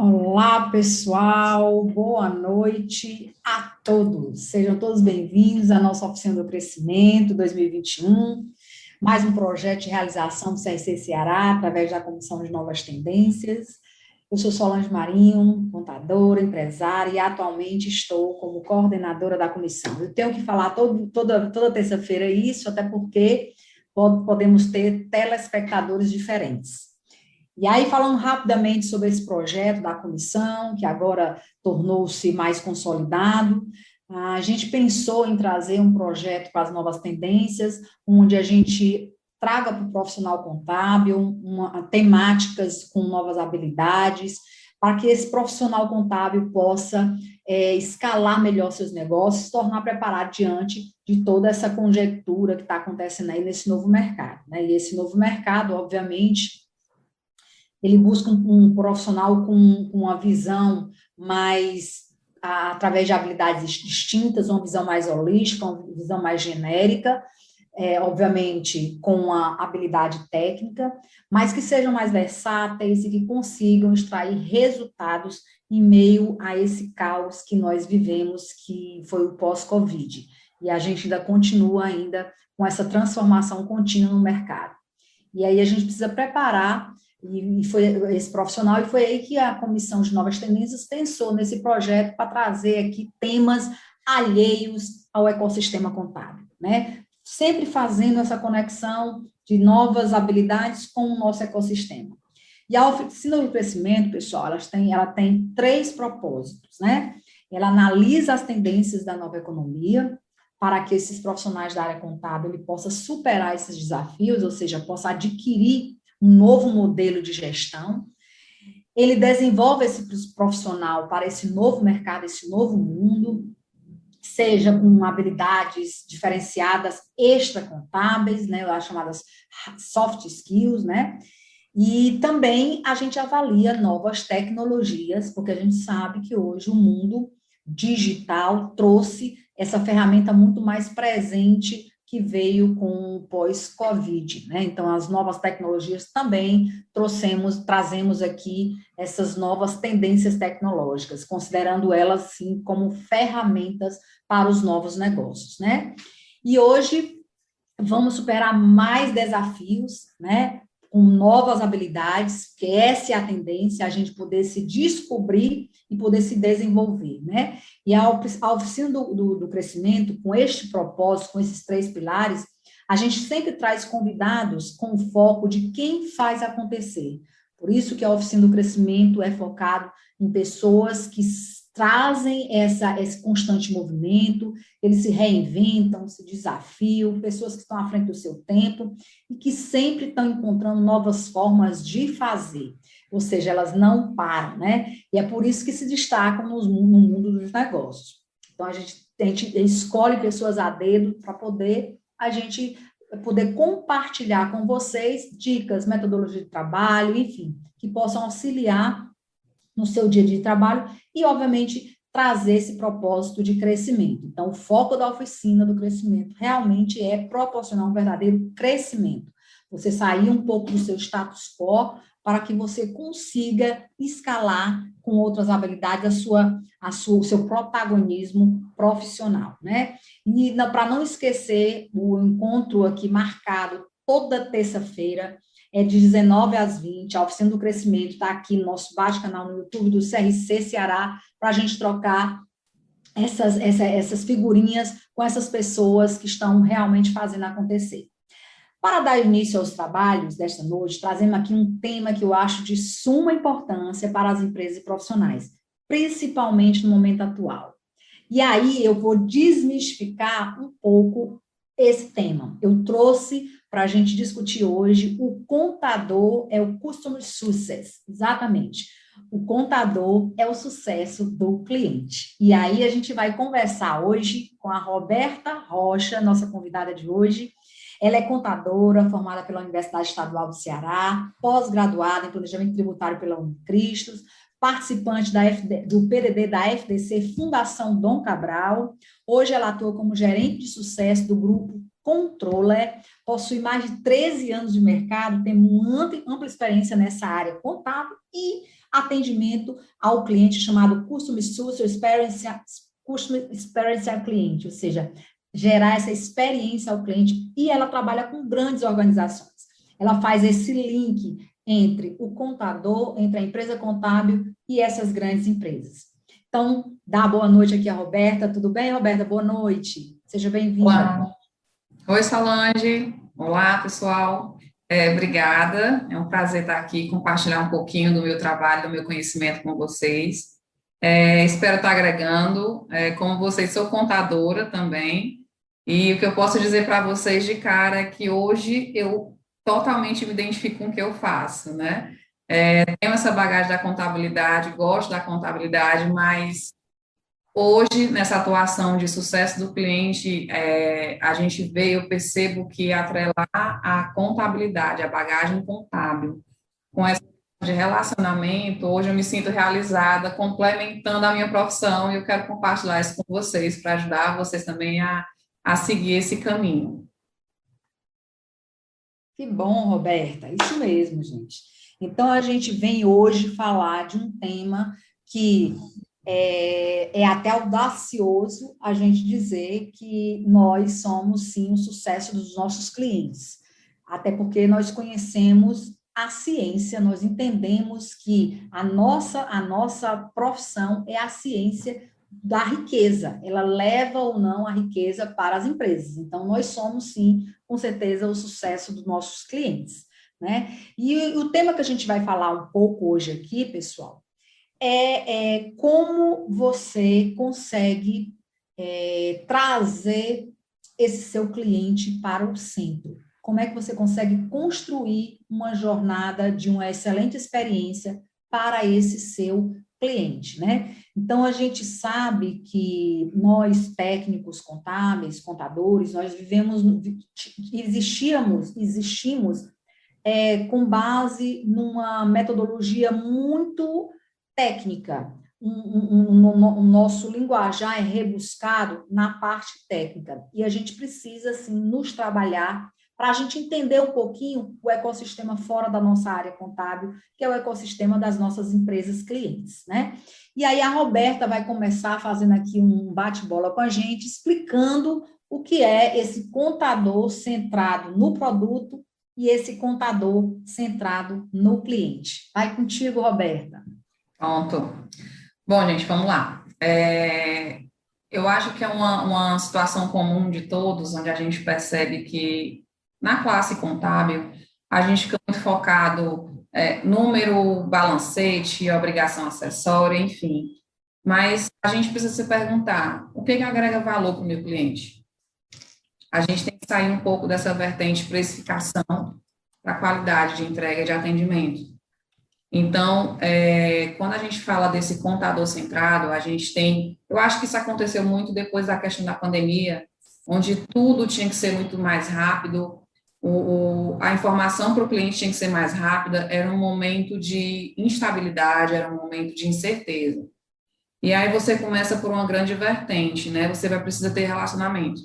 Olá, pessoal, boa noite a todos. Sejam todos bem-vindos à nossa Oficina do Crescimento 2021, mais um projeto de realização do CRC Ceará, através da Comissão de Novas Tendências. Eu sou Solange Marinho, contadora, empresária, e atualmente estou como coordenadora da comissão. Eu tenho que falar todo, toda, toda terça-feira isso, até porque podemos ter telespectadores diferentes. E aí, falando rapidamente sobre esse projeto da comissão, que agora tornou-se mais consolidado, a gente pensou em trazer um projeto para as novas tendências, onde a gente traga para o profissional contábil uma, temáticas com novas habilidades, para que esse profissional contábil possa é, escalar melhor seus negócios, se tornar preparado diante de toda essa conjectura que está acontecendo aí nesse novo mercado. Né? E esse novo mercado, obviamente, ele busca um, um profissional com, com uma visão mais, a, através de habilidades distintas, uma visão mais holística, uma visão mais genérica, é, obviamente com a habilidade técnica, mas que sejam mais versáteis e que consigam extrair resultados em meio a esse caos que nós vivemos, que foi o pós-Covid. E a gente ainda continua ainda com essa transformação contínua no mercado. E aí a gente precisa preparar e, foi esse profissional, e foi aí que a Comissão de Novas Tendências pensou nesse projeto para trazer aqui temas alheios ao ecossistema contábil, né? Sempre fazendo essa conexão de novas habilidades com o nosso ecossistema. E a oficina do crescimento, pessoal, ela tem, ela tem três propósitos, né? Ela analisa as tendências da nova economia, para que esses profissionais da área contábil ele possa superar esses desafios, ou seja, possa adquirir um novo modelo de gestão. Ele desenvolve esse profissional para esse novo mercado, esse novo mundo, seja com habilidades diferenciadas extra-contábeis, né, as chamadas soft skills, né, e também a gente avalia novas tecnologias, porque a gente sabe que hoje o mundo digital trouxe essa ferramenta muito mais presente que veio com o pós-Covid, né? Então, as novas tecnologias também trouxemos, trazemos aqui essas novas tendências tecnológicas, considerando elas, sim, como ferramentas para os novos negócios, né? E hoje vamos superar mais desafios, né? Com novas habilidades, que essa é a tendência, a gente poder se descobrir e poder se desenvolver, né? E a, oficina do, do, do crescimento, com este propósito, com esses três pilares, a gente sempre traz convidados com o foco de quem faz acontecer. Por isso que a oficina do crescimento é focado em pessoas que trazem essa, esse constante movimento, eles se reinventam, se desafiam, pessoas que estão à frente do seu tempo e que sempre estão encontrando novas formas de fazer ou seja, elas não param, né? E é por isso que se destacam no, no mundo dos negócios. Então, a gente, a gente escolhe pessoas a dedo para poder a gente poder compartilhar com vocês dicas, metodologia de trabalho, enfim, que possam auxiliar no seu dia de trabalho e, obviamente, trazer esse propósito de crescimento. Então, o foco da oficina do crescimento realmente é proporcionar um verdadeiro crescimento. Você sair um pouco do seu status quo para que você consiga escalar com outras habilidades a sua, a sua, o seu protagonismo profissional, né? E para não esquecer o encontro aqui marcado toda terça-feira, é de 19 às 20, a Oficina do Crescimento está aqui no nosso baixo canal no YouTube do CRC Ceará, para a gente trocar essas, essa, essas figurinhas com essas pessoas que estão realmente fazendo acontecer. Para dar início aos trabalhos desta noite, trazemos aqui um tema que eu acho de suma importância para as empresas e profissionais, principalmente no momento atual. E aí eu vou desmistificar um pouco esse tema. Eu trouxe para a gente discutir hoje o contador é o Customer Success, exatamente. O contador é o sucesso do cliente. E aí a gente vai conversar hoje com a Roberta Rocha, nossa convidada de hoje, ela é contadora, formada pela Universidade Estadual do Ceará, pós-graduada em Planejamento Tributário pela Unicristos, participante FD, do PDD da FDC Fundação Dom Cabral. Hoje ela atua como gerente de sucesso do grupo Controller, possui mais de 13 anos de mercado, tem uma ampla experiência nessa área contábil e atendimento ao cliente chamado Customer Experience, Customer Experience ao cliente, ou seja, gerar essa experiência ao cliente, e ela trabalha com grandes organizações. Ela faz esse link entre o contador, entre a empresa contábil e essas grandes empresas. Então, dá boa noite aqui a Roberta. Tudo bem, Roberta? Boa noite. Seja bem-vinda. Oi, Solange. Olá, pessoal. É, obrigada. É um prazer estar aqui, compartilhar um pouquinho do meu trabalho, do meu conhecimento com vocês. É, espero estar agregando. É, como vocês, sou contadora também. E o que eu posso dizer para vocês de cara é que hoje eu totalmente me identifico com o que eu faço, né? É, tenho essa bagagem da contabilidade, gosto da contabilidade, mas hoje, nessa atuação de sucesso do cliente, é, a gente vê, eu percebo que atrelar a contabilidade, a bagagem contábil, com essa de relacionamento, hoje eu me sinto realizada, complementando a minha profissão, e eu quero compartilhar isso com vocês, para ajudar vocês também a, a seguir esse caminho. Que bom, Roberta, isso mesmo, gente. Então, a gente vem hoje falar de um tema que é, é, até audacioso a gente dizer que nós somos, sim, o sucesso dos nossos clientes. Até porque nós conhecemos a ciência, nós entendemos que a nossa, a nossa profissão é a ciência da riqueza, ela leva ou não a riqueza para as empresas. Então, nós somos, sim, com certeza, o sucesso dos nossos clientes. Né? E o tema que a gente vai falar um pouco hoje aqui, pessoal, é, é como você consegue é, trazer esse seu cliente para o centro. Como é que você consegue construir uma jornada de uma excelente experiência para esse seu cliente, né? Então, a gente sabe que nós, técnicos contábeis, contadores, nós vivemos, existíamos, existimos é, com base numa metodologia muito técnica. Um, um, um, um, nosso linguajar é rebuscado na parte técnica. E a gente precisa, assim, nos trabalhar para a gente entender um pouquinho o ecossistema fora da nossa área contábil, que é o ecossistema das nossas empresas clientes, né? E aí a Roberta vai começar fazendo aqui um bate-bola com a gente, explicando o que é esse contador centrado no produto e esse contador centrado no cliente. Vai contigo, Roberta. Pronto. Bom, gente, vamos lá. É, eu acho que é uma, uma situação comum de todos, onde a gente percebe que na classe contábil, a gente fica muito focado é, número, balancete, obrigação acessória, enfim. Mas a gente precisa se perguntar, o que, que agrega valor para o meu cliente? A gente tem que sair um pouco dessa vertente precificação para qualidade de entrega de atendimento. Então, é, quando a gente fala desse contador centrado, a gente tem, eu acho que isso aconteceu muito depois da questão da pandemia, onde tudo tinha que ser muito mais rápido, o, o, a informação para o cliente tinha que ser mais rápida, era um momento de instabilidade, era um momento de incerteza. E aí você começa por uma grande vertente, né? Você vai precisar ter relacionamento.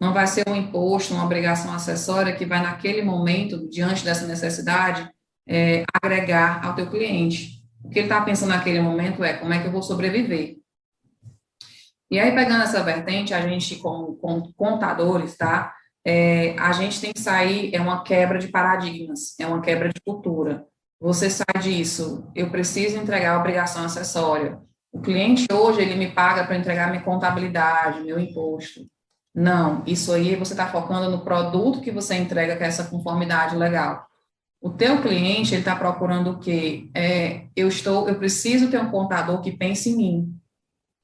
Não vai ser um imposto, uma obrigação acessória que vai naquele momento, diante dessa necessidade, é, agregar ao teu cliente. O que ele está pensando naquele momento é como é que eu vou sobreviver. E aí, pegando essa vertente, a gente, como, contadores, tá? é, a gente tem que sair, é uma quebra de paradigmas, é uma quebra de cultura. Você sai disso, eu preciso entregar a obrigação acessória. O cliente hoje, ele me paga para entregar minha contabilidade, meu imposto. Não, isso aí você está focando no produto que você entrega, que é essa conformidade legal. O teu cliente, está procurando o quê? É, eu estou, eu preciso ter um contador que pense em mim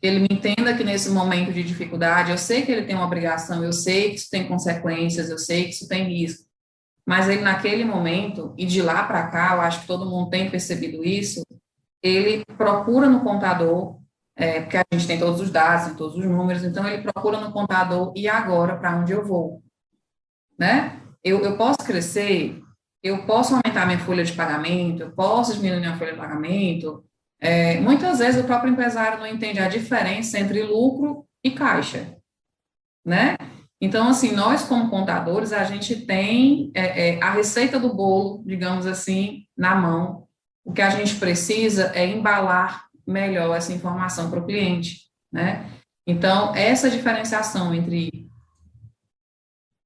ele me entenda que nesse momento de dificuldade, eu sei que ele tem uma obrigação, eu sei que isso tem consequências, eu sei que isso tem risco, mas ele naquele momento, e de lá para cá, eu acho que todo mundo tem percebido isso, ele procura no contador, é, porque a gente tem todos os dados, todos os números, então ele procura no contador, e agora, para onde eu vou? Né? Eu, eu posso crescer, eu posso aumentar minha folha de pagamento, eu posso diminuir minha folha de pagamento, é, muitas vezes o próprio empresário não entende a diferença entre lucro e caixa, né? Então, assim, nós como contadores, a gente tem é, é, a receita do bolo, digamos assim, na mão, o que a gente precisa é embalar melhor essa informação para o cliente, né? Então, essa diferenciação entre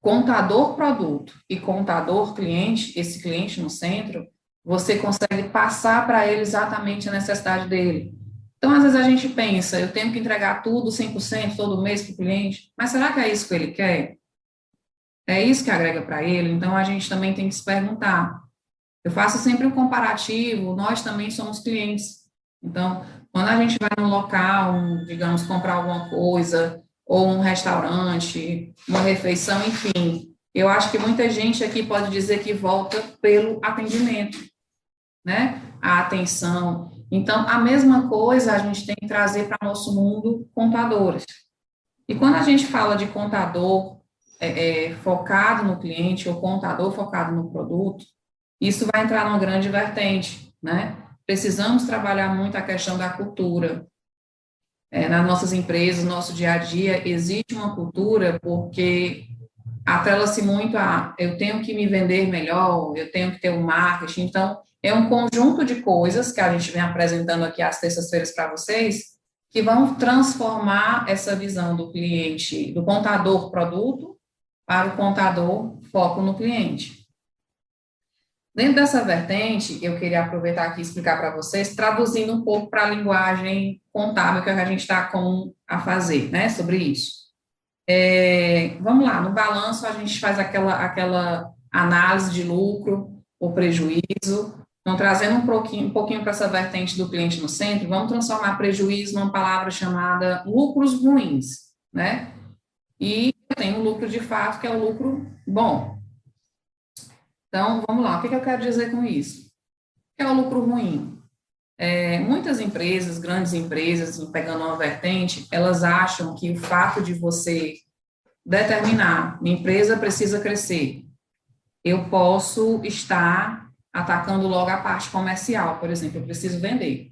contador produto e contador cliente, esse cliente no centro, você consegue passar para ele exatamente a necessidade dele. Então, às vezes a gente pensa, eu tenho que entregar tudo 100% todo mês para o cliente, mas será que é isso que ele quer? É isso que agrega para ele? Então, a gente também tem que se perguntar. Eu faço sempre um comparativo, nós também somos clientes. Então, quando a gente vai num local, digamos, comprar alguma coisa, ou um restaurante, uma refeição, enfim, eu acho que muita gente aqui pode dizer que volta pelo atendimento, né? A atenção, então, a mesma coisa a gente tem que trazer para nosso mundo contadores. E quando a gente fala de contador é, é, focado no cliente ou contador focado no produto, isso vai entrar numa grande vertente, né? Precisamos trabalhar muito a questão da cultura. É, nas nossas empresas, no nosso dia a dia, existe uma cultura porque atrela-se muito a eu tenho que me vender melhor, eu tenho que ter um marketing. Então, é um conjunto de coisas que a gente vem apresentando aqui às terças-feiras para vocês, que vão transformar essa visão do cliente, do contador produto, para o contador foco no cliente. Dentro dessa vertente, eu queria aproveitar aqui e explicar para vocês, traduzindo um pouco para a linguagem contábil que a gente está com a fazer, né, sobre isso. É, vamos lá, no balanço a gente faz aquela, aquela análise de lucro ou prejuízo, então, trazendo um pouquinho, um pouquinho para essa vertente do cliente no centro, vamos transformar prejuízo numa palavra chamada lucros ruins, né? E tem um lucro de fato, que é o lucro bom. Então, vamos lá, o que, eu quero dizer com isso? É o lucro ruim? É, muitas empresas, grandes empresas, pegando uma vertente, elas acham que o fato de você determinar, minha empresa precisa crescer, eu posso estar atacando logo a parte comercial, por exemplo, eu preciso vender.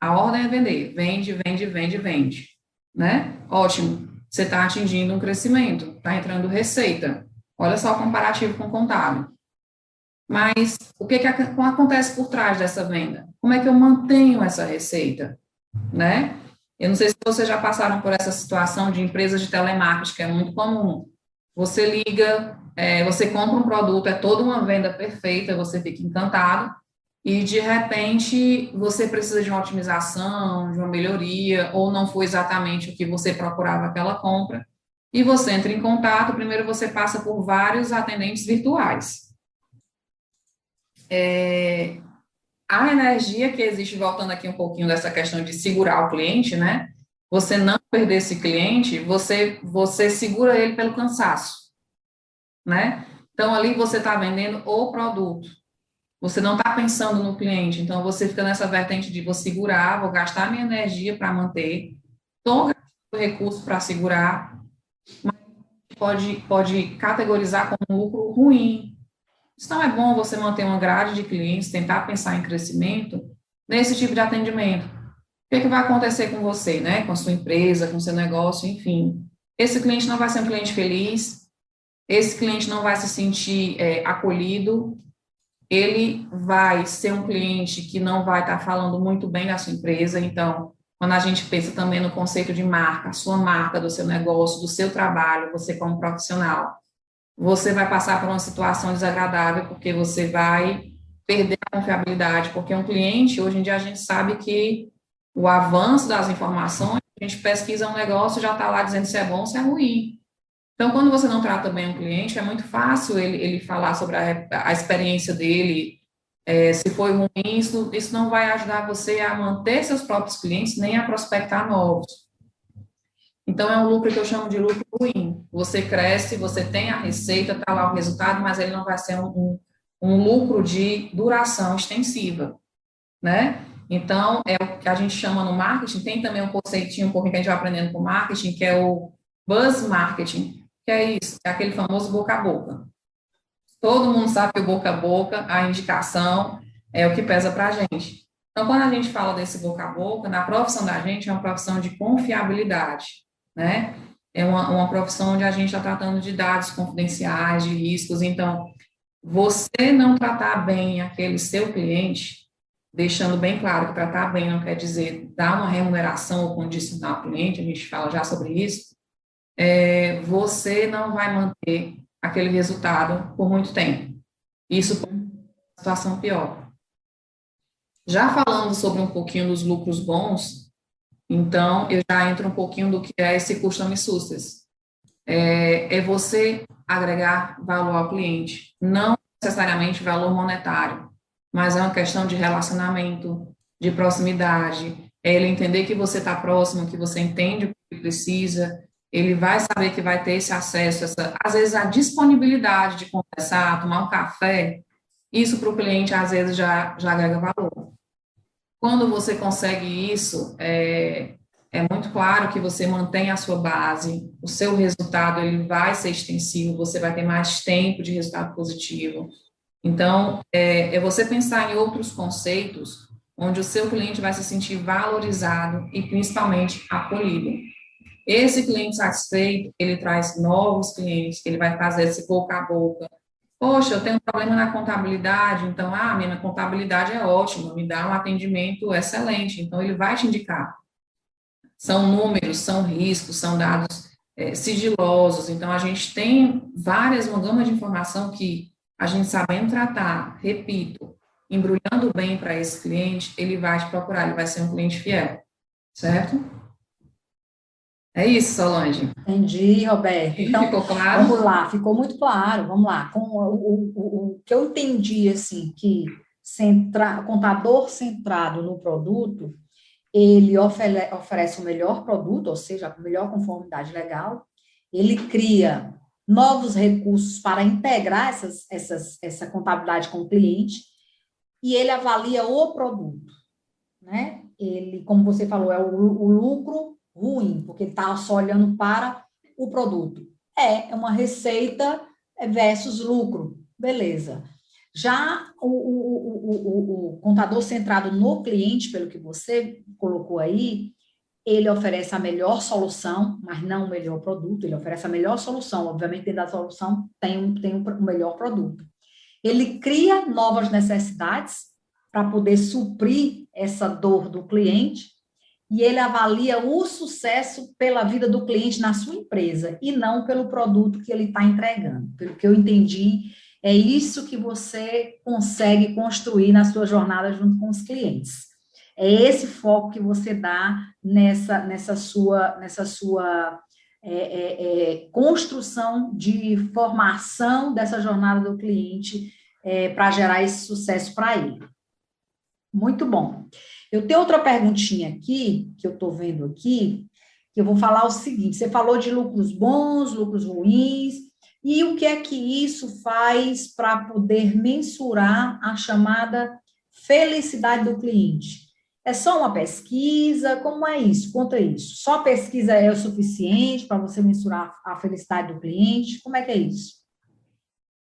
A ordem é vender, vende, vende, vende, vende, né? Ótimo, você está atingindo um crescimento, está entrando receita. Olha só o comparativo com o contábil. Mas o que, que acontece por trás dessa venda? Como é que eu mantenho essa receita, né? Eu não sei se vocês já passaram por essa situação de empresas de telemarketing, que é muito comum. Você liga, é, você compra um produto, é toda uma venda perfeita, você fica encantado, e de repente você precisa de uma otimização, de uma melhoria, ou não foi exatamente o que você procurava aquela compra, e você entra em contato, primeiro você passa por vários atendentes virtuais. É, a energia que existe, voltando aqui um pouquinho dessa questão de segurar o cliente, né? Você não perder esse cliente, você, você segura ele pelo cansaço né? Então, ali você está vendendo o produto. Você não está pensando no cliente. Então, você fica nessa vertente de vou segurar, vou gastar minha energia para manter, estou gastando recurso para segurar, mas pode, pode categorizar como lucro ruim. Então, é bom você manter uma grade de clientes, tentar pensar em crescimento nesse tipo de atendimento. O que, é que vai acontecer com você, né? Com a sua empresa, com o seu negócio, enfim. Esse cliente não vai ser um cliente feliz, esse cliente não vai se sentir é, acolhido, ele vai ser um cliente que não vai estar falando muito bem da sua empresa, então, quando a gente pensa também no conceito de marca, sua marca, do seu negócio, do seu trabalho, você como profissional, você vai passar por uma situação desagradável, porque você vai perder a confiabilidade, porque um cliente, hoje em dia a gente sabe que o avanço das informações, a gente pesquisa um negócio, já está lá dizendo se é bom, se é ruim. Então, quando você não trata bem um cliente, é muito fácil ele, ele falar sobre a, a experiência dele, é, se foi ruim, isso, isso não vai ajudar você a manter seus próprios clientes, nem a prospectar novos. Então, é um lucro que eu chamo de lucro ruim. Você cresce, você tem a receita, está lá o resultado, mas ele não vai ser um, um, lucro de duração extensiva, né? Então, é o que a gente chama no marketing, tem também um conceitinho um pouquinho que a gente vai aprendendo com marketing, que é o buzz marketing, que é isso, é aquele famoso boca a boca. Todo mundo sabe que o boca a boca, a indicação, é o que pesa para a gente. Então, quando a gente fala desse boca a boca, na profissão da gente é uma profissão de confiabilidade, né? É uma, uma profissão onde a gente está tratando de dados confidenciais, de riscos. Então, você não tratar bem aquele seu cliente, deixando bem claro que tratar bem não quer dizer dar uma remuneração ou condicionar o cliente, a gente fala já sobre isso, é, você não vai manter aquele resultado por muito tempo. Isso pode uma situação pior. Já falando sobre um pouquinho dos lucros bons, então eu já entro um pouquinho do que é esse custom success. É, é você agregar valor ao cliente, não necessariamente valor monetário, mas é uma questão de relacionamento, de proximidade, é ele entender que você está próximo, que você entende o que ele precisa, ele vai saber que vai ter esse acesso, essa, às vezes a disponibilidade de conversar, tomar um café, isso para o cliente às vezes já, já agrega valor. Quando você consegue isso, é, é muito claro que você mantém a sua base, o seu resultado ele vai ser extensivo, você vai ter mais tempo de resultado positivo, então, é, é você pensar em outros conceitos onde o seu cliente vai se sentir valorizado e principalmente acolhido. Esse cliente satisfeito, ele traz novos clientes, ele vai fazer esse boca a boca. Poxa, eu tenho um problema na contabilidade, então, ah, minha contabilidade é ótima, me dá um atendimento excelente, então ele vai te indicar. São números, são riscos, são dados é, sigilosos, então a gente tem várias, uma gama de informação que a gente sabendo tratar, repito, embrulhando bem para esse cliente, ele vai te procurar, ele vai ser um cliente fiel, certo? É isso, Solange. Entendi, Roberto. Então, ficou claro? Vamos lá, ficou muito claro. Vamos lá. Com o, o, o, que eu entendi, assim, que centra, contador centrado no produto, ele ofere, oferece o melhor produto, ou seja, a melhor conformidade legal, ele cria novos recursos para integrar essas, essas, essa contabilidade com o cliente, e ele avalia o produto, né? Ele, como você falou, é o, o lucro ruim, porque está só olhando para o produto. É, é uma receita versus lucro, beleza. Já o, o, o, o, contador centrado no cliente, pelo que você colocou aí, ele oferece a melhor solução, mas não o melhor produto, ele oferece a melhor solução, obviamente dentro da solução tem um, tem um melhor produto. Ele cria novas necessidades para poder suprir essa dor do cliente e ele avalia o sucesso pela vida do cliente na sua empresa e não pelo produto que ele está entregando. Pelo que eu entendi, é isso que você consegue construir na sua jornada junto com os clientes. É esse foco que você dá nessa, nessa sua, nessa sua é, é, é, construção de formação dessa jornada do cliente é, para gerar esse sucesso para ele. Muito bom. Eu tenho outra perguntinha aqui, que eu estou vendo aqui, que eu vou falar o seguinte: você falou de lucros bons, lucros ruins, e o que é que isso faz para poder mensurar a chamada felicidade do cliente? É só uma pesquisa? Como é isso? Conta isso. Só pesquisa é o suficiente para você mensurar a felicidade do cliente? Como é que é isso?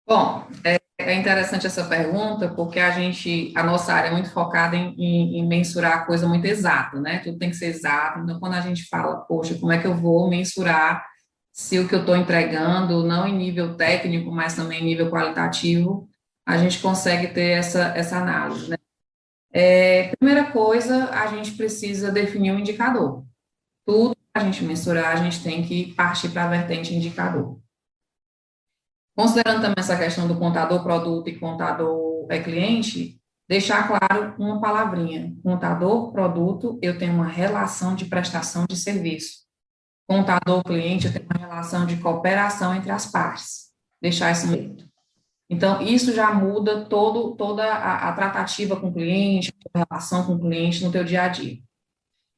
Bom, é, é interessante essa pergunta, porque a gente, a nossa área é muito focada em, em, em, mensurar a coisa muito exata, né? Tudo tem que ser exato. Então, quando a gente fala, poxa, como é que eu vou mensurar se o que eu estou entregando, não em nível técnico, mas também em nível qualitativo, a gente consegue ter essa, essa análise, né? É, primeira coisa, a gente precisa definir um indicador. Tudo a gente mensurar, a gente tem que partir para a vertente indicador. Considerando também essa questão do contador produto e contador é cliente, deixar claro uma palavrinha. Contador produto, eu tenho uma relação de prestação de serviço. Contador cliente, eu tenho uma relação de cooperação entre as partes. Deixar isso muito. Então, isso já muda todo, toda a, a, tratativa com o cliente, a relação com o cliente no teu dia a dia.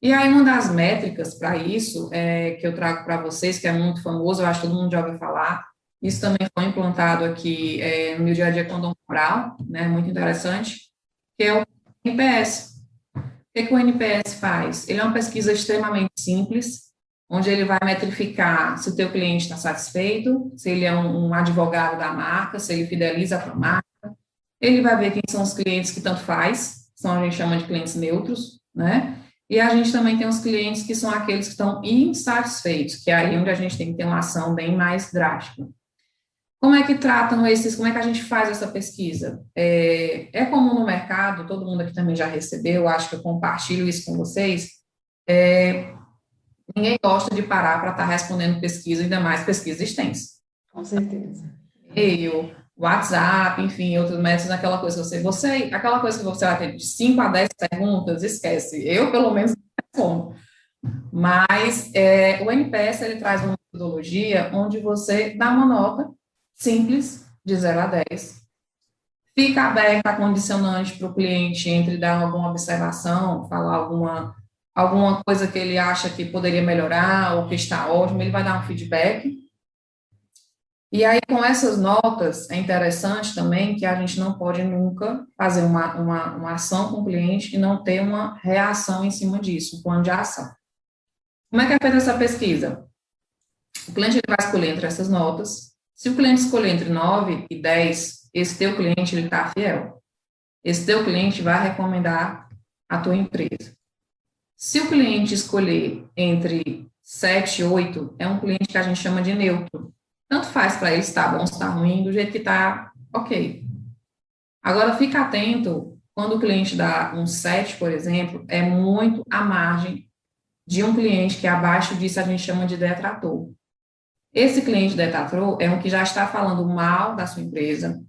E aí, uma das métricas para isso, é, que eu trago para vocês, que é muito famoso, eu acho que todo mundo já ouviu falar, isso também foi implantado aqui é, no meu dia a dia com o Dom Moral, né, muito interessante, que é o NPS. O que, que o NPS faz? Ele é uma pesquisa extremamente simples, onde ele vai metrificar se o teu cliente está satisfeito, se ele é um, um, advogado da marca, se ele fideliza a marca. Ele vai ver quem são os clientes que tanto faz, são a gente chama de clientes neutros, né? E a gente também tem os clientes que são aqueles que estão insatisfeitos, que é aí onde a gente tem que ter uma ação bem mais drástica. Como é que tratam esses, como é que a gente faz essa pesquisa? É, é comum no mercado, todo mundo aqui também já recebeu, acho que eu compartilho isso com vocês, é, ninguém gosta de parar para estar tá respondendo pesquisa, ainda mais pesquisa extensa. Com certeza. E-mail, WhatsApp, enfim, outros métodos, aquela coisa que você, você, aquela coisa que você vai ter de 5 a 10 perguntas, esquece. Eu, pelo menos, respondo. Mas é, o NPS, ele traz uma metodologia onde você dá uma nota simples, de 0 a 10. Fica aberta a condicionante para o cliente entre dar alguma observação, falar alguma, alguma coisa que ele acha que poderia melhorar ou que está ótimo, ele vai dar um feedback. E aí, com essas notas, é interessante também que a gente não pode nunca fazer uma, uma, uma ação com o cliente e não ter uma reação em cima disso, um plano de ação. Como é que é feita essa pesquisa? O cliente vai escolher entre essas notas, se o cliente escolher entre 9 e 10, esse teu cliente ele está fiel. Esse teu cliente vai recomendar a tua empresa. Se o cliente escolher entre 7 e 8, é um cliente que a gente chama de neutro. Tanto faz para ele se está bom, se está ruim, do jeito que está, ok. Agora, fica atento, quando o cliente dá um 7, por exemplo, é muito à margem de um cliente que abaixo disso a gente chama de detrator. Esse cliente detrator é um que já está falando mal da sua empresa,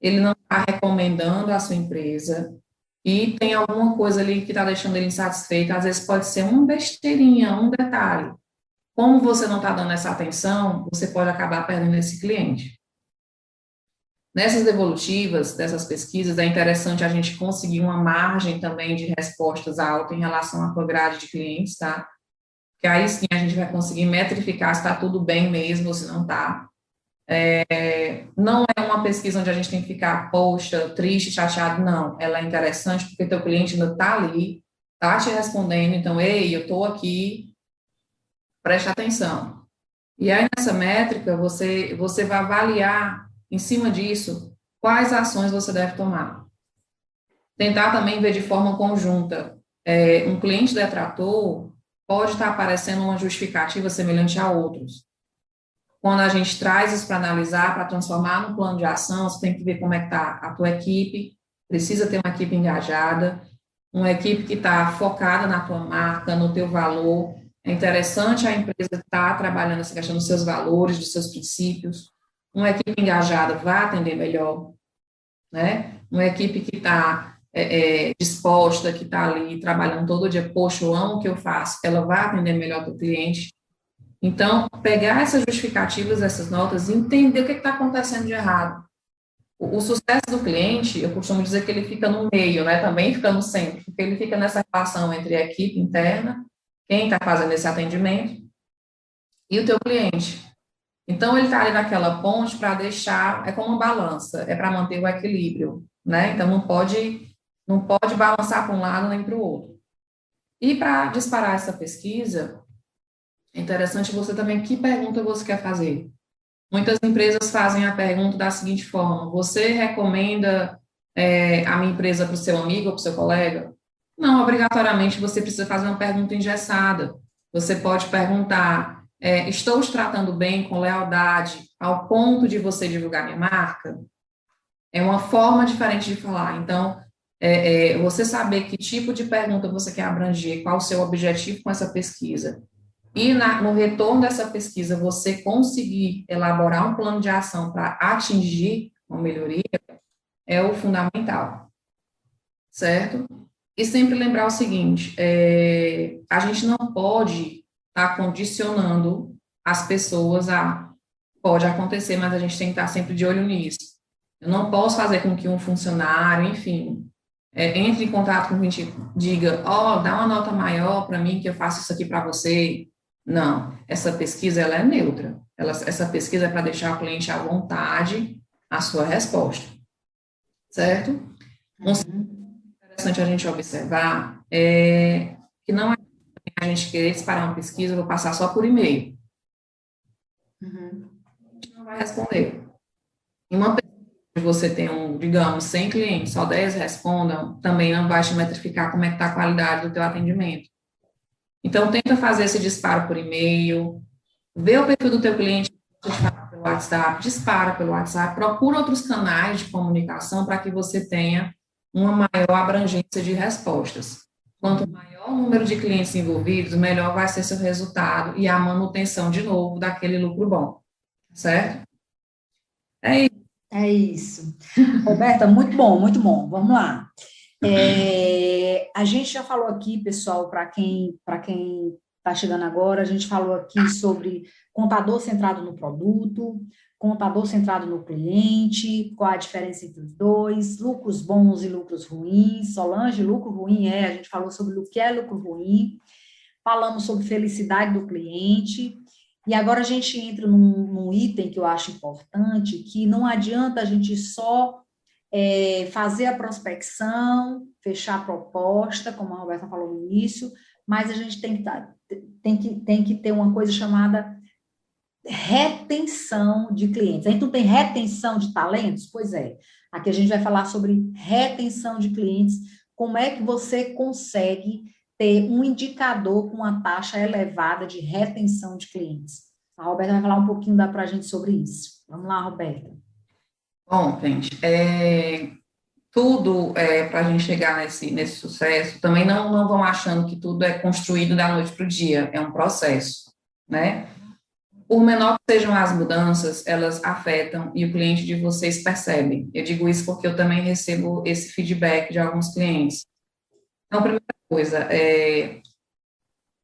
ele não está recomendando a sua empresa e tem alguma coisa ali que está deixando ele insatisfeito. Às vezes pode ser uma besteirinha, um detalhe. Como você não está dando essa atenção, você pode acabar perdendo esse cliente. Nessas devolutivas, dessas pesquisas, é interessante a gente conseguir uma margem também de respostas alta em relação à grade de clientes, tá? Que aí sim a gente vai conseguir metrificar se está tudo bem mesmo ou se não está. É, não é uma pesquisa onde a gente tem que ficar, poxa, triste, chateado, não. Ela é interessante porque teu cliente ainda está ali, está te respondendo, então, ei, eu estou aqui, preste atenção. E aí, nessa métrica, você, você vai avaliar, em cima disso, quais ações você deve tomar. Tentar também ver de forma conjunta. É, um cliente detrator, pode estar aparecendo uma justificativa semelhante a outros. Quando a gente traz isso para analisar, para transformar no plano de ação, você tem que ver como é que está a tua equipe, precisa ter uma equipe engajada, uma equipe que está focada na tua marca, no teu valor. É interessante a empresa estar tá trabalhando essa questão dos seus valores, dos seus princípios. Uma equipe engajada vai atender melhor, né? Uma equipe que está é, é, disposta, que está ali trabalhando todo dia, poxa, eu amo o que eu faço, ela vai atender melhor o cliente. Então, pegar essas justificativas, essas notas e entender o que está acontecendo de errado. O, o, sucesso do cliente, eu costumo dizer que ele fica no meio, né? Também fica no centro, porque ele fica nessa relação entre a equipe interna, quem está fazendo esse atendimento, e o teu cliente. Então, ele está ali naquela ponte para deixar, é como uma balança, é para manter o equilíbrio, né? Então, não pode não pode balançar para um lado nem para o outro. E para disparar essa pesquisa, é interessante você também, que pergunta você quer fazer? Muitas empresas fazem a pergunta da seguinte forma: você recomenda é, a minha empresa para o seu amigo ou para o seu colega? Não, obrigatoriamente você precisa fazer uma pergunta engessada. Você pode perguntar: é, estou te tratando bem, com lealdade, ao ponto de você divulgar minha marca? É uma forma diferente de falar. Então, é, é, você saber que tipo de pergunta você quer abranger, qual o seu objetivo com essa pesquisa, e na, no retorno dessa pesquisa você conseguir elaborar um plano de ação para atingir uma melhoria, é o fundamental, certo? E sempre lembrar o seguinte, é, a gente não pode estar tá condicionando as pessoas a, pode acontecer, mas a gente tem que estar sempre de olho nisso. Eu não posso fazer com que um funcionário, enfim, é, entre em contato com a gente, diga, ó, oh, dá uma nota maior para mim que eu faço isso aqui para você. Não, essa pesquisa ela é neutra. Ela, essa pesquisa é para deixar o cliente à vontade a sua resposta. Certo? Um uhum. interessante a gente observar é que não é a gente querer disparar uma pesquisa, vou passar só por e-mail. Uhum. A gente não vai responder. Uma você tem um, digamos, 100 clientes, só 10 respondam, também não vai te metrificar como é que está a qualidade do teu atendimento. Então, tenta fazer esse disparo por e-mail, vê o perfil do teu cliente, pelo WhatsApp, dispara pelo WhatsApp, procura outros canais de comunicação para que você tenha uma maior abrangência de respostas. Quanto maior o número de clientes envolvidos, melhor vai ser seu resultado e a manutenção, de novo, daquele lucro bom. Certo? É isso. É isso. Roberta, muito bom, muito bom. Vamos lá. É, a gente já falou aqui, pessoal, para quem para quem está chegando agora, a gente falou aqui sobre contador centrado no produto, contador centrado no cliente, qual a diferença entre os dois, lucros bons e lucros ruins. Solange, lucro ruim é, a gente falou sobre o que é lucro ruim, falamos sobre felicidade do cliente, e agora a gente entra num, num item que eu acho importante, que não adianta a gente só é, fazer a prospecção, fechar a proposta, como a Roberta falou no início, mas a gente tem que, tá, tem que, tem que ter uma coisa chamada retenção de clientes. A gente não tem retenção de talentos? Pois é. Aqui a gente vai falar sobre retenção de clientes, como é que você consegue ter um indicador com uma taxa elevada de retenção de clientes. A Roberta vai falar um pouquinho para a gente sobre isso. Vamos lá, Roberta. Bom, gente, é, tudo é, para a gente chegar nesse, nesse sucesso, também não, não vão achando que tudo é construído da noite para o dia, é um processo, né? Por menor que sejam as mudanças, elas afetam e o cliente de vocês percebe. Eu digo isso porque eu também recebo esse feedback de alguns clientes. Então, primeira coisa, é,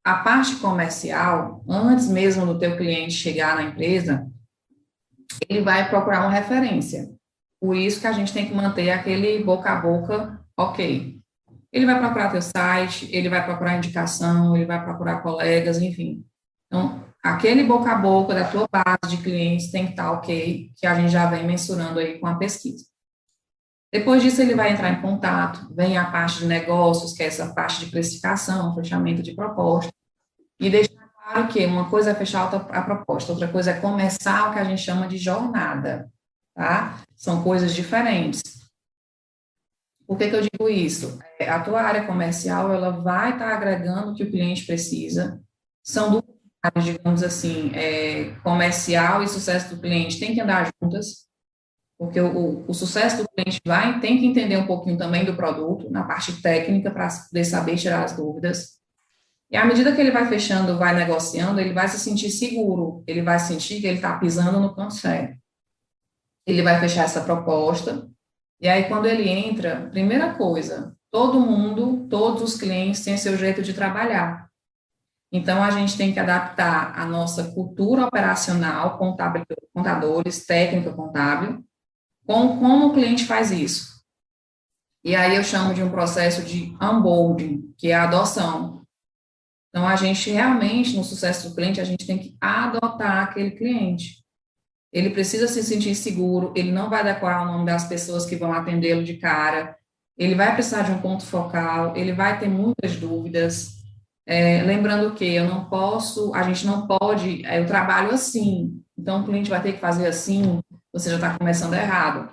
a parte comercial, antes mesmo do teu cliente chegar na empresa, ele vai procurar uma referência. Por isso que a gente tem que manter aquele boca a boca ok. Ele vai procurar teu site, ele vai procurar indicação, ele vai procurar colegas, enfim. Então, aquele boca a boca da tua base de clientes tem que estar ok, que a gente já vem mensurando aí com a pesquisa. Depois disso, ele vai entrar em contato, vem a parte de negócios, que é essa parte de precificação, fechamento de proposta, e deixar claro que uma coisa é fechar a proposta, outra coisa é começar o que a gente chama de jornada, tá? São coisas diferentes. Por que, que eu digo isso? É, a tua área comercial, ela vai estar agregando o que o cliente precisa, são duas digamos assim, é, comercial e sucesso do cliente tem que andar juntas, porque o, o, sucesso do cliente vai, tem que entender um pouquinho também do produto, na parte técnica, para poder saber tirar as dúvidas. E à medida que ele vai fechando, vai negociando, ele vai se sentir seguro, ele vai sentir que ele está pisando no canto certo. Ele vai fechar essa proposta, e aí quando ele entra, primeira coisa, todo mundo, todos os clientes têm seu jeito de trabalhar. Então, a gente tem que adaptar a nossa cultura operacional, contadores, técnica contábil, com como o cliente faz isso. E aí eu chamo de um processo de onboarding, que é a adoção. Então, a gente realmente, no sucesso do cliente, a gente tem que adotar aquele cliente. Ele precisa se sentir seguro, ele não vai decorar o nome das pessoas que vão atendê-lo de cara, ele vai precisar de um ponto focal, ele vai ter muitas dúvidas, é, lembrando que eu não posso, a gente não pode, é, eu trabalho assim, então o cliente vai ter que fazer assim, você já está começando errado.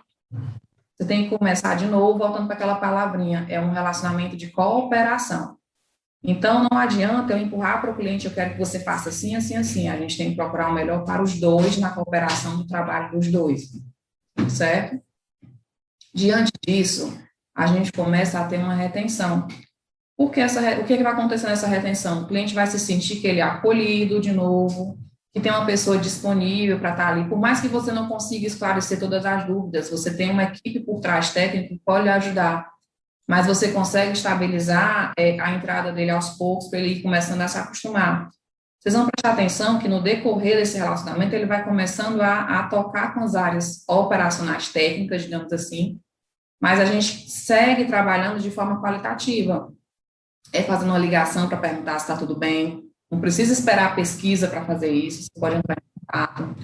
Você tem que começar de novo, voltando para aquela palavrinha, é um relacionamento de cooperação. Então, não adianta eu empurrar para o cliente, eu quero que você faça assim, assim, assim. A gente tem que procurar o melhor para os dois na cooperação do trabalho dos dois, certo? Diante disso, a gente começa a ter uma retenção. Porque essa, o que, é que vai acontecer nessa retenção? O cliente vai se sentir que ele é acolhido de novo, que tem uma pessoa disponível para estar ali. Por mais que você não consiga esclarecer todas as dúvidas, você tem uma equipe por trás técnica que pode ajudar. Mas você consegue estabilizar é, a entrada dele aos poucos para ele ir começando a se acostumar. Vocês vão prestar atenção que no decorrer desse relacionamento ele vai começando a, a tocar com as áreas operacionais técnicas, digamos assim, mas a gente segue trabalhando de forma qualitativa é fazendo uma ligação para perguntar se está tudo bem. Não precisa esperar a pesquisa para fazer isso, você pode entrar em contato.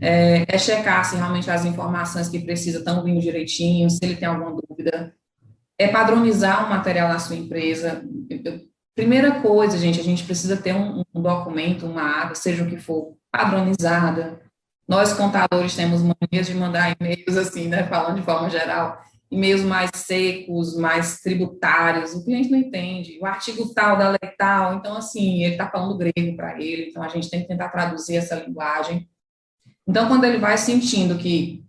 É, é, checar se realmente as informações que precisa estão vindo direitinho, se ele tem alguma dúvida. É padronizar o material na sua empresa. Primeira coisa, gente, a gente precisa ter um, um documento, uma ata, seja o que for, padronizada. Nós, contadores, temos manias de mandar e-mails assim, né, falando de forma geral, e-mails mais secos, mais tributários, o cliente não entende. O artigo tal da lei tal, então, assim, ele está falando grego para ele, então a gente tem que tentar traduzir essa linguagem. Então, quando ele vai sentindo que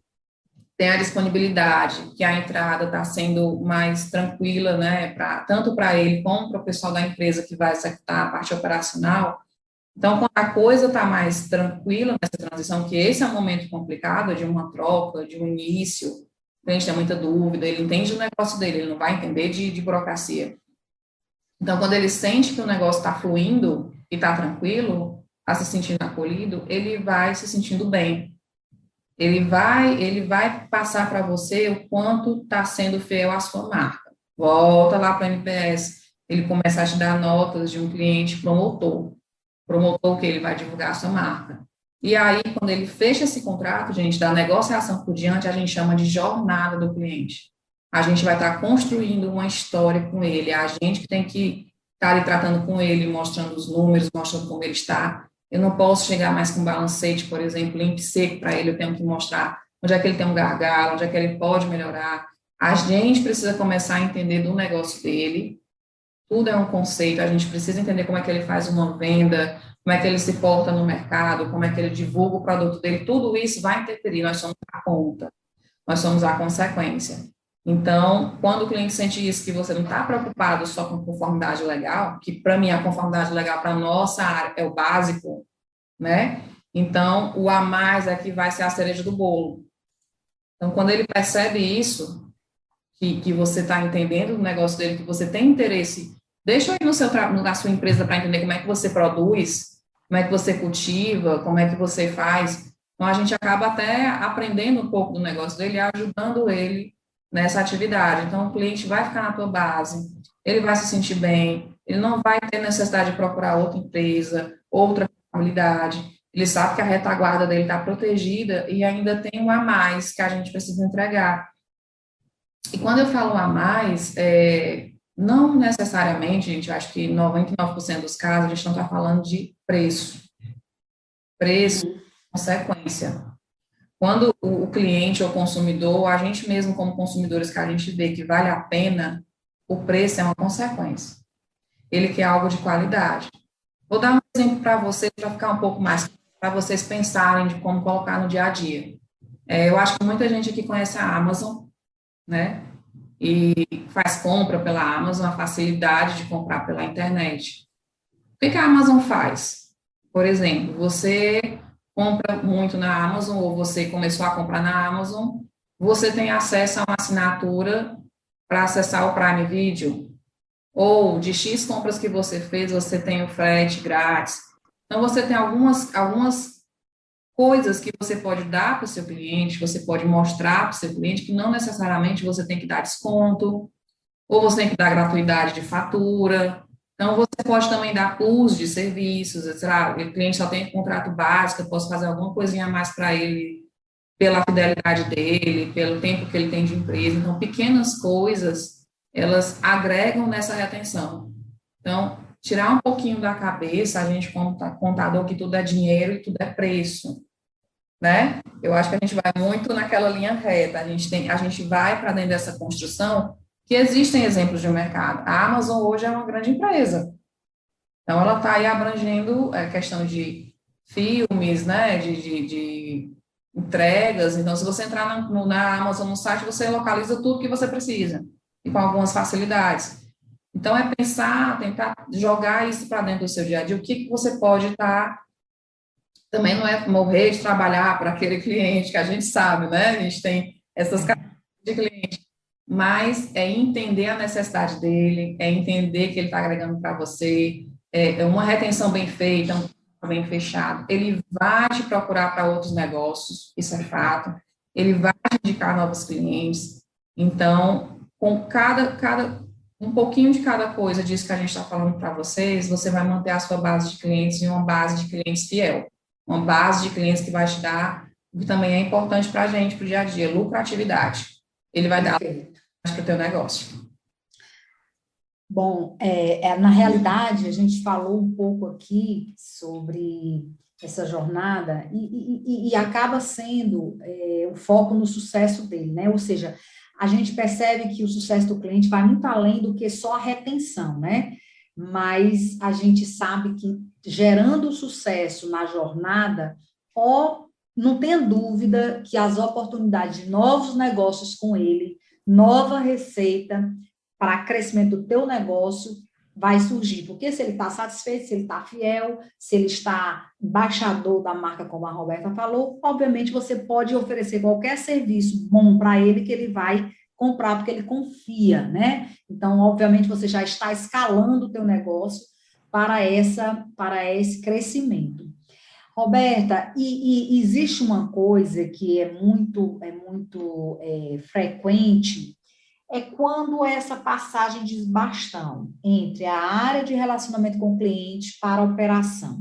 tem a disponibilidade, que a entrada está sendo mais tranquila, né, pra, tanto para ele como para o pessoal da empresa que vai executar a parte operacional. Então, quando a coisa está mais tranquila nessa transição, que esse é um momento complicado de uma troca, de um início, a gente tem muita dúvida, ele entende o negócio dele, ele não vai entender de, de burocracia. Então, quando ele sente que o negócio está fluindo e está tranquilo, está se sentindo acolhido, ele vai se sentindo bem. Ele vai, ele vai passar para você o quanto está sendo fiel à sua marca. Volta lá para o NPS, ele começa a te dar notas de um cliente promotor. Promotor que ele vai divulgar a sua marca. E aí, quando ele fecha esse contrato, gente, da negociação por diante, a gente chama de jornada do cliente. A gente vai estar construindo uma história com ele. A gente que tem que estar ali tratando com ele, mostrando os números, mostrando como ele está. Eu não posso chegar mais com balancete, por exemplo, limpo seco para ele, eu tenho que mostrar onde é que ele tem um gargalo, onde é que ele pode melhorar. A gente precisa começar a entender do negócio dele. Tudo é um conceito, a gente precisa entender como é que ele faz uma venda, como é que ele se porta no mercado, como é que ele divulga o produto dele. Tudo isso vai interferir, nós somos a conta, nós somos a consequência. Então, quando o cliente sente isso, que você não está preocupado só com conformidade legal, que para mim a conformidade legal para nossa área é o básico, né? Então, o a mais é que vai ser a cereja do bolo. Então, quando ele percebe isso, que, que você está entendendo o negócio dele, que você tem interesse, deixa ir no seu, na sua empresa para entender como é que você produz, como é que você cultiva, como é que você faz. Então, a gente acaba até aprendendo um pouco do negócio dele, ajudando ele nessa atividade. Então, o cliente vai ficar na tua base, ele vai se sentir bem, ele não vai ter necessidade de procurar outra empresa, outra habilidade. Ele sabe que a retaguarda dele está protegida e ainda tem um a mais que a gente precisa entregar. E quando eu falo a mais, é, não necessariamente, gente, acho que 99% dos casos, a gente não está falando de preço. Preço, consequência. Quando o cliente ou consumidor, a gente mesmo como consumidores que a gente vê que vale a pena, o preço é uma consequência. Ele quer algo de qualidade. Vou dar um exemplo para vocês, para ficar um pouco mais, para vocês pensarem de como colocar no dia a dia. É, eu acho que muita gente aqui conhece a Amazon, né? E faz compra pela Amazon, a facilidade de comprar pela internet. O que, que a Amazon faz? Por exemplo, você compra muito na Amazon, ou você começou a comprar na Amazon, você tem acesso a uma assinatura para acessar o Prime Video, ou de X compras que você fez, você tem o frete grátis. Então, você tem algumas, algumas coisas que você pode dar para o seu cliente, você pode mostrar para o seu cliente, que não necessariamente você tem que dar desconto, ou você tem que dar gratuidade de fatura, então, você pode também dar plus de serviços, será, o cliente só tem contrato básico, eu posso fazer alguma coisinha a mais para ele, pela fidelidade dele, pelo tempo que ele tem de empresa. Então, pequenas coisas, elas agregam nessa retenção. Então, tirar um pouquinho da cabeça, a gente como contador, que tudo é dinheiro e tudo é preço, né? Eu acho que a gente vai muito naquela linha reta, a gente, tem, a gente vai para dentro dessa construção que existem exemplos de mercado. A Amazon hoje é uma grande empresa. Então, ela está aí abrangendo a questão de filmes, né, de, de, de, entregas. Então, se você entrar na, na Amazon no site, você localiza tudo que você precisa, e com algumas facilidades. Então, é pensar, tentar jogar isso para dentro do seu dia a dia. O que, que você pode estar. Tá, também não é morrer de trabalhar para aquele cliente, que a gente sabe, né? A gente tem essas características de cliente mas é entender a necessidade dele, é entender que ele está agregando para você, é, é uma retenção bem feita, um bem fechado. Ele vai te procurar para outros negócios, isso é fato. Ele vai te indicar novos clientes. Então, com cada, cada um pouquinho de cada coisa disso que a gente está falando para vocês, você vai manter a sua base de clientes em uma base de clientes fiel, uma base de clientes que vai te dar o que também é importante para a gente, para o dia a dia, lucratividade. Ele vai dar para o teu negócio. Bom, é, é, na realidade, a gente falou um pouco aqui sobre essa jornada e, e, e acaba sendo é, o foco no sucesso dele, né? Ou seja, a gente percebe que o sucesso do cliente vai muito além do que só a retenção, né? Mas a gente sabe que gerando sucesso na jornada, não tenha dúvida que as oportunidades de novos negócios com ele, nova receita para crescimento do teu negócio vai surgir. Porque se ele está satisfeito, se ele está fiel, se ele está embaixador da marca, como a Roberta falou, obviamente você pode oferecer qualquer serviço bom para ele que ele vai comprar, porque ele confia, né? Então, obviamente, você já está escalando o teu negócio para, essa, para esse crescimento. Roberta, e, e, existe uma coisa que é muito, é muito é, frequente, é quando essa passagem de bastão entre a área de relacionamento com o cliente para a operação.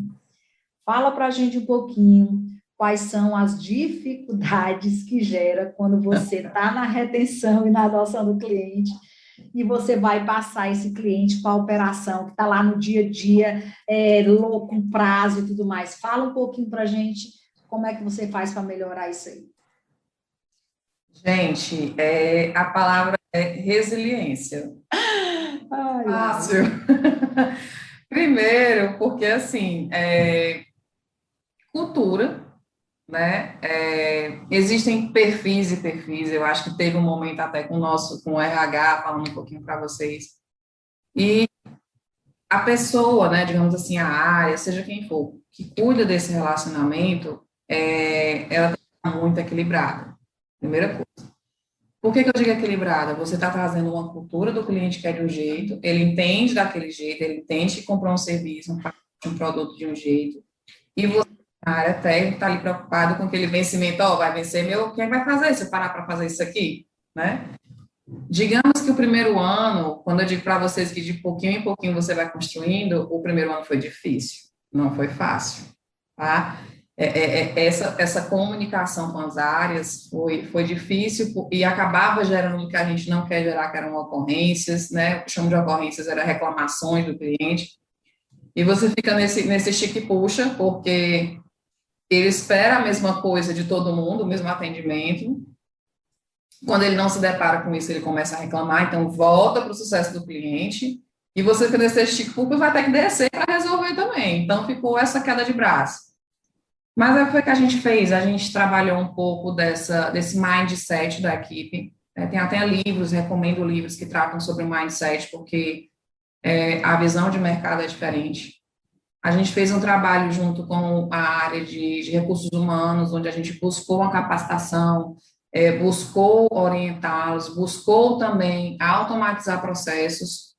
Fala para a gente um pouquinho quais são as dificuldades que gera quando você está na retenção e na adoção do cliente e você vai passar esse cliente para a operação, que está lá no dia a dia, é, louco, com prazo e tudo mais. Fala um pouquinho para a gente como é que você faz para melhorar isso aí. Gente, é, a palavra é resiliência. Ai, Fácil. Primeiro, porque assim, é, cultura, né? É, existem perfis e perfis. Eu acho que teve um momento até com o nosso, com o RH, falando um pouquinho para vocês. E a pessoa, né, digamos assim, a área, seja quem for, que cuida desse relacionamento, é, ela está muito equilibrada. Primeira coisa. Por que, que eu digo equilibrada? Você está trazendo uma cultura do cliente que é de um jeito, ele entende daquele jeito, ele entende que comprou um serviço, um produto de um jeito, e você a área técnica está ali preocupado com aquele vencimento, ó, oh, vai vencer meu, quem vai fazer eu parar para fazer isso aqui, né? Digamos que o primeiro ano, quando eu digo para vocês que de pouquinho em pouquinho você vai construindo, o primeiro ano foi difícil, não foi fácil, tá? É, é, é, essa, essa comunicação com as áreas foi, foi difícil e acabava gerando o que a gente não quer gerar, que eram ocorrências, né? O que chamo de ocorrências era reclamações do cliente. E você fica nesse, nesse chique puxa, porque ele espera a mesma coisa de todo mundo, o mesmo atendimento. Quando ele não se depara com isso, ele começa a reclamar, então volta para o sucesso do cliente. E você fica nesse chique vai ter que descer para resolver também. Então ficou essa queda de braço. Mas é o que a gente fez, a gente trabalhou um pouco dessa, desse mindset da equipe. É, tem até livros, recomendo livros que tratam sobre mindset, porque é, a visão de mercado é diferente. A gente fez um trabalho junto com a área de, de recursos humanos, onde a gente buscou uma capacitação, é, buscou orientá-los, buscou também automatizar processos,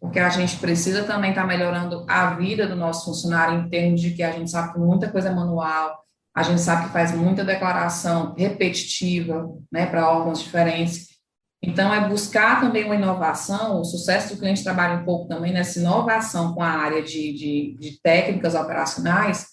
porque a gente precisa também estar tá melhorando a vida do nosso funcionário em termos de que a gente sabe que muita coisa é manual, a gente sabe que faz muita declaração repetitiva, né, para órgãos diferentes, então, é buscar também uma inovação, o sucesso do cliente trabalha um pouco também nessa inovação com a área de, de, de técnicas operacionais,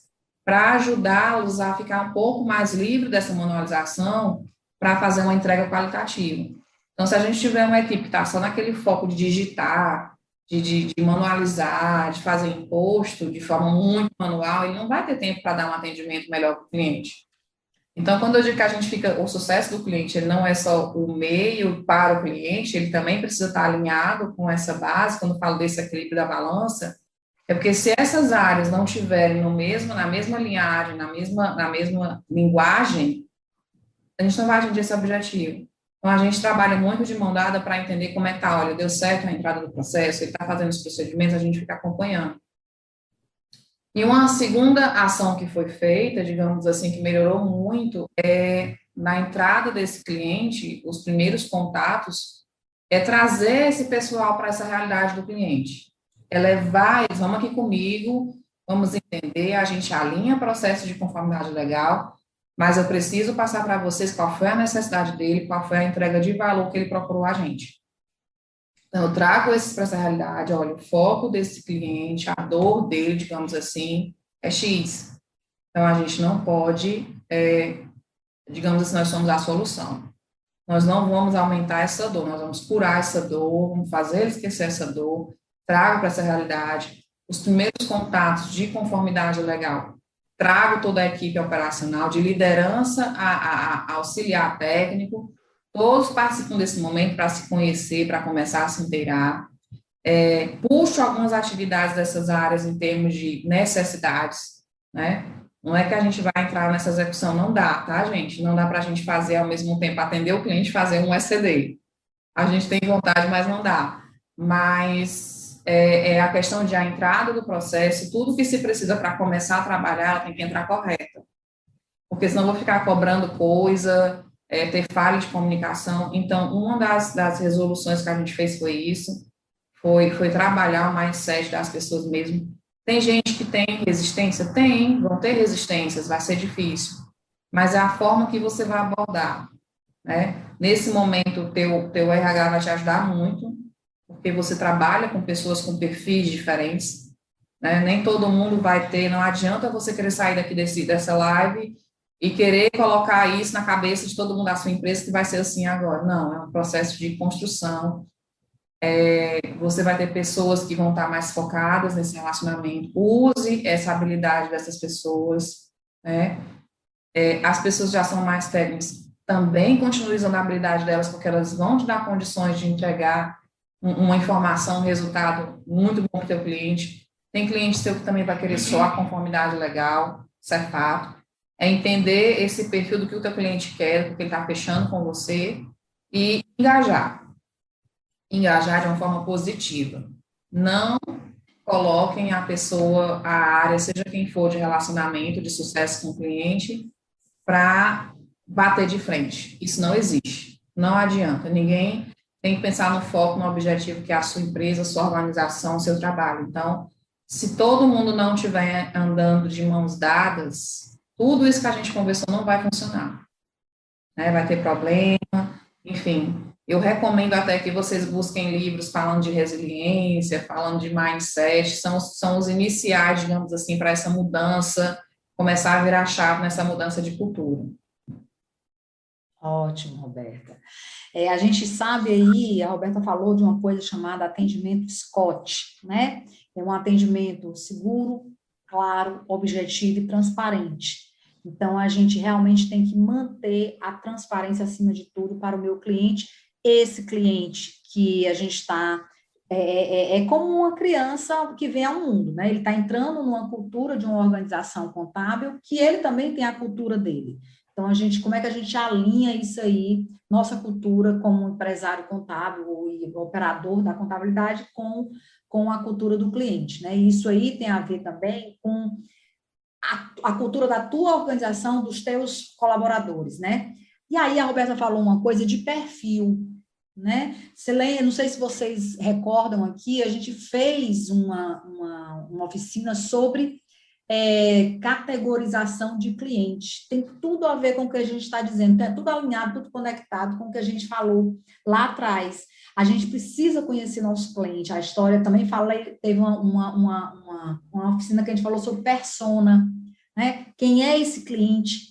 para ajudá-los a ficar um pouco mais livre dessa manualização, para fazer uma entrega qualitativa. Então, se a gente tiver uma equipe que está só naquele foco de digitar, de, de, de, manualizar, de fazer imposto de forma muito manual, ele não vai ter tempo para dar um atendimento melhor para o cliente. Então, quando eu digo que a gente fica, o sucesso do cliente ele não é só o meio para o cliente, ele também precisa estar alinhado com essa base, quando eu falo desse equilíbrio da balança, é porque se essas áreas não tiverem no mesmo, na mesma linhagem, na mesma, na mesma linguagem, a gente não vai atingir esse objetivo. Então, a gente trabalha muito de mão dada para entender como é que está, olha, deu certo a entrada do processo, ele está fazendo os procedimentos, a gente fica acompanhando. E uma segunda ação que foi feita, digamos assim, que melhorou muito, é na entrada desse cliente, os primeiros contatos, é trazer esse pessoal para essa realidade do cliente. É levar eles, vamos aqui comigo, vamos entender, a gente alinha processo de conformidade legal, mas eu preciso passar para vocês qual foi a necessidade dele, qual foi a entrega de valor que ele procurou a gente. Então, eu trago isso para essa realidade, olha, o foco desse cliente, a dor dele, digamos assim, é X. Então, a gente não pode, é, digamos assim, nós somos a solução. Nós não vamos aumentar essa dor, nós vamos curar essa dor, vamos fazer ele esquecer essa dor, trago para essa realidade os primeiros contatos de conformidade legal, trago toda a equipe operacional, de liderança a, a, a auxiliar técnico, Todos participam desse momento para se conhecer, para começar a se inteirar. É, puxo algumas atividades dessas áreas em termos de necessidades, né? Não é que a gente vai entrar nessa execução, não dá, tá, gente? Não dá para a gente fazer ao mesmo tempo, atender o cliente fazer um SCD. A gente tem vontade, mas não dá. Mas é, é a questão de a entrada do processo, tudo que se precisa para começar a trabalhar, tem que entrar correta. Porque senão eu vou ficar cobrando coisa, é, ter falha de comunicação. Então, uma das, das resoluções que a gente fez foi isso, foi, foi trabalhar o mindset das pessoas mesmo. Tem gente que tem resistência? Tem, vão ter resistências, vai ser difícil. Mas é a forma que você vai abordar. Né? Nesse momento, o teu, teu RH vai te ajudar muito, porque você trabalha com pessoas com perfis diferentes. Né? Nem todo mundo vai ter, não adianta você querer sair daqui desse, dessa live e querer colocar isso na cabeça de todo mundo da sua empresa que vai ser assim agora. Não, é um processo de construção. É, você vai ter pessoas que vão estar mais focadas nesse relacionamento. Use essa habilidade dessas pessoas. Né? É, as pessoas já são mais técnicas, também continue usando a habilidade delas, porque elas vão te dar condições de entregar uma informação, um resultado muito bom para o teu cliente. Tem cliente seu que também vai querer só a conformidade legal, fato é entender esse perfil do que o teu cliente quer, do que ele está fechando com você e engajar. Engajar de uma forma positiva. Não coloquem a pessoa, a área, seja quem for de relacionamento, de sucesso com o cliente, para bater de frente. Isso não existe. Não adianta. Ninguém tem que pensar no foco, no objetivo que é a sua empresa, sua organização, seu trabalho. Então, se todo mundo não estiver andando de mãos dadas, tudo isso que a gente conversou não vai funcionar. Né? Vai ter problema, enfim. Eu recomendo até que vocês busquem livros falando de resiliência, falando de mindset, são, são os iniciais, digamos assim, para essa mudança, começar a virar chave nessa mudança de cultura. Ótimo, Roberta. É, a gente sabe aí, a Roberta falou de uma coisa chamada atendimento Scott, né? É um atendimento seguro, claro, objetivo e transparente. Então, a gente realmente tem que manter a transparência acima de tudo para o meu cliente. Esse cliente que a gente está. É, é, é, como uma criança que vem ao mundo, né? Ele está entrando numa cultura de uma organização contábil que ele também tem a cultura dele. Então, a gente, como é que a gente alinha isso aí, nossa cultura como empresário contábil e operador da contabilidade com, com a cultura do cliente, né? isso aí tem a ver também com a, a cultura da tua organização, dos teus colaboradores, né? E aí a Roberta falou uma coisa de perfil, né? Você não sei se vocês recordam aqui, a gente fez uma, uma, uma oficina sobre é, categorização de cliente. Tem tudo a ver com o que a gente está dizendo, é tudo alinhado, tudo conectado com o que a gente falou lá atrás. A gente precisa conhecer nosso cliente. A história também falei, teve uma, uma, uma, uma, oficina que a gente falou sobre persona, né? Quem é esse cliente?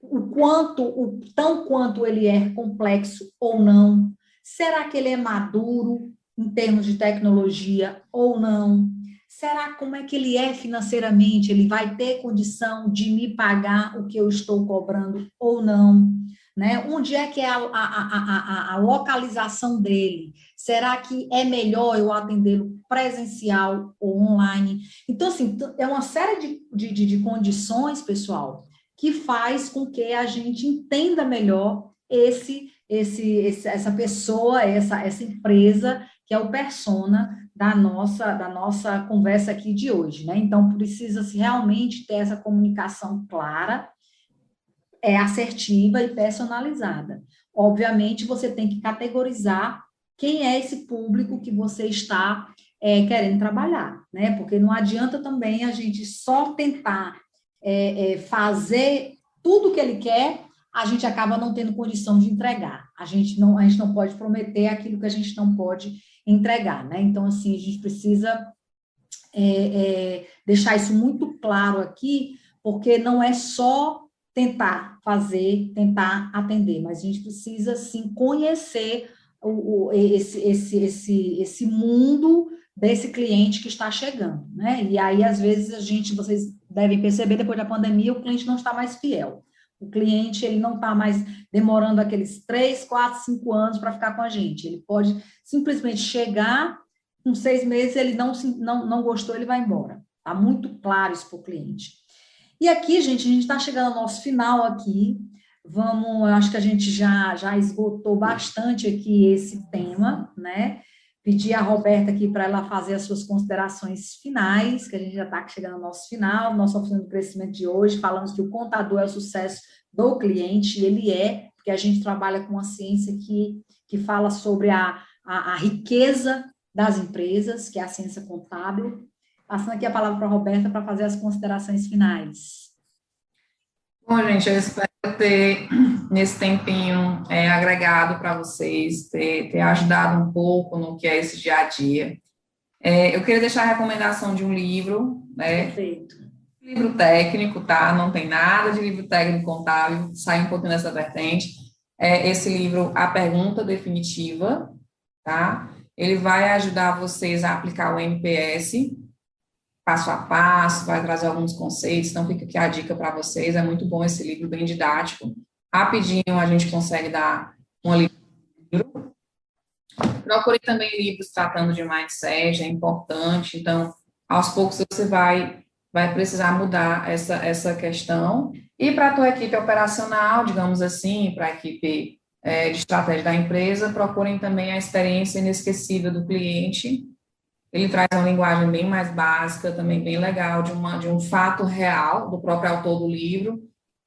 O quanto, o tão quanto ele é complexo ou não? Será que ele é maduro em termos de tecnologia ou não? Será como é que ele é financeiramente? Ele vai ter condição de me pagar o que eu estou cobrando ou não? Né? Onde é que é a, a, a, a, localização dele? Será que é melhor eu atendê-lo presencial ou online? Então, assim, é uma série de, de, de condições, pessoal, que faz com que a gente entenda melhor esse, esse, esse, essa pessoa, essa, essa empresa, que é o persona da nossa, da nossa conversa aqui de hoje. Né? Então, precisa-se realmente ter essa comunicação clara, é assertiva e personalizada. Obviamente, você tem que categorizar quem é esse público que você está é, querendo trabalhar, né? Porque não adianta também a gente só tentar é, é, fazer tudo que ele quer, a gente acaba não tendo condição de entregar. A gente não, a gente não pode prometer aquilo que a gente não pode entregar, né? Então, assim, a gente precisa é, é, deixar isso muito claro aqui, porque não é só tentar fazer, tentar atender, mas a gente precisa sim conhecer o, o, esse, esse, esse, esse mundo desse cliente que está chegando, né? E aí, às vezes, a gente, vocês devem perceber, depois da pandemia, o cliente não está mais fiel. O cliente, ele não está mais demorando aqueles três, quatro, cinco anos para ficar com a gente. Ele pode simplesmente chegar, com seis meses, ele não, não, não gostou, ele vai embora. Está muito claro isso para o cliente. E aqui, gente, a gente está chegando ao nosso final aqui. Vamos, acho que a gente já, já esgotou bastante aqui esse tema, né? Pedir a Roberta aqui para ela fazer as suas considerações finais, que a gente já está chegando ao nosso final, nossa oficina do crescimento de hoje. Falamos que o contador é o sucesso do cliente, e ele é, porque a gente trabalha com uma ciência que, que fala sobre a, a, a riqueza das empresas, que é a ciência contábil. Passando aqui a palavra para a Roberta para fazer as considerações finais. Bom, gente, eu espero ter, nesse tempinho, é, agregado para vocês, ter, ter ajudado um pouco no que é esse dia a dia. É, eu queria deixar a recomendação de um livro, né? Perfeito. Livro técnico, tá? Não tem nada de livro técnico contábil, sai um pouquinho dessa vertente. É esse livro, A Pergunta Definitiva, tá? Ele vai ajudar vocês a aplicar o MPS, passo a passo, vai trazer alguns conceitos, então fica aqui a dica para vocês, é muito bom esse livro, bem didático. Rapidinho a gente consegue dar um livro. Procure também livros tratando de mindset, é importante, então, aos poucos você vai, vai precisar mudar essa, essa questão. E para a tua equipe operacional, digamos assim, para a equipe é, de estratégia da empresa, procurem também a experiência inesquecível do cliente, ele traz uma linguagem bem mais básica, também bem legal, de, uma, de um fato real do próprio autor do livro,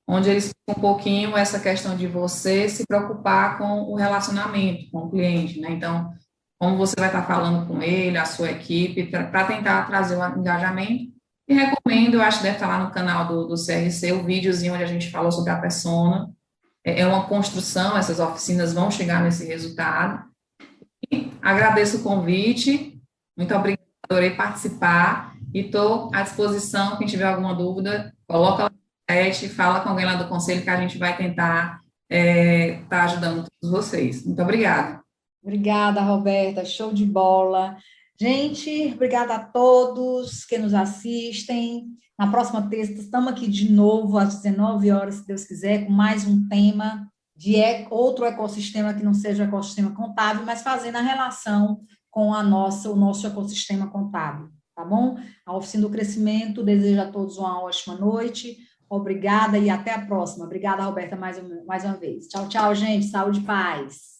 onde ele explica um pouquinho essa questão de você se preocupar com o relacionamento com o cliente, né? Então, como você vai estar falando com ele, a sua equipe, para tentar trazer o engajamento. E recomendo, eu acho que deve estar lá no canal do, do CRC, o videozinho onde a gente falou sobre a persona. É, é uma construção, essas oficinas vão chegar nesse resultado. E agradeço o convite muito obrigada, adorei participar e estou à disposição. Quem tiver alguma dúvida, coloca lá no chat, fala com alguém lá do conselho que a gente vai tentar estar é, tá ajudando todos vocês. Muito obrigada. Obrigada, Roberta. Show de bola. Gente, obrigada a todos que nos assistem. Na próxima terça, estamos aqui de novo às 19 horas, se Deus quiser, com mais um tema de outro ecossistema que não seja o ecossistema contábil, mas fazendo a relação com a nossa, o nosso ecossistema contábil, tá bom? A Oficina do Crescimento deseja a todos uma ótima noite, obrigada e até a próxima. Obrigada, Roberta, mais, mais uma vez. Tchau, tchau, gente, saúde e paz.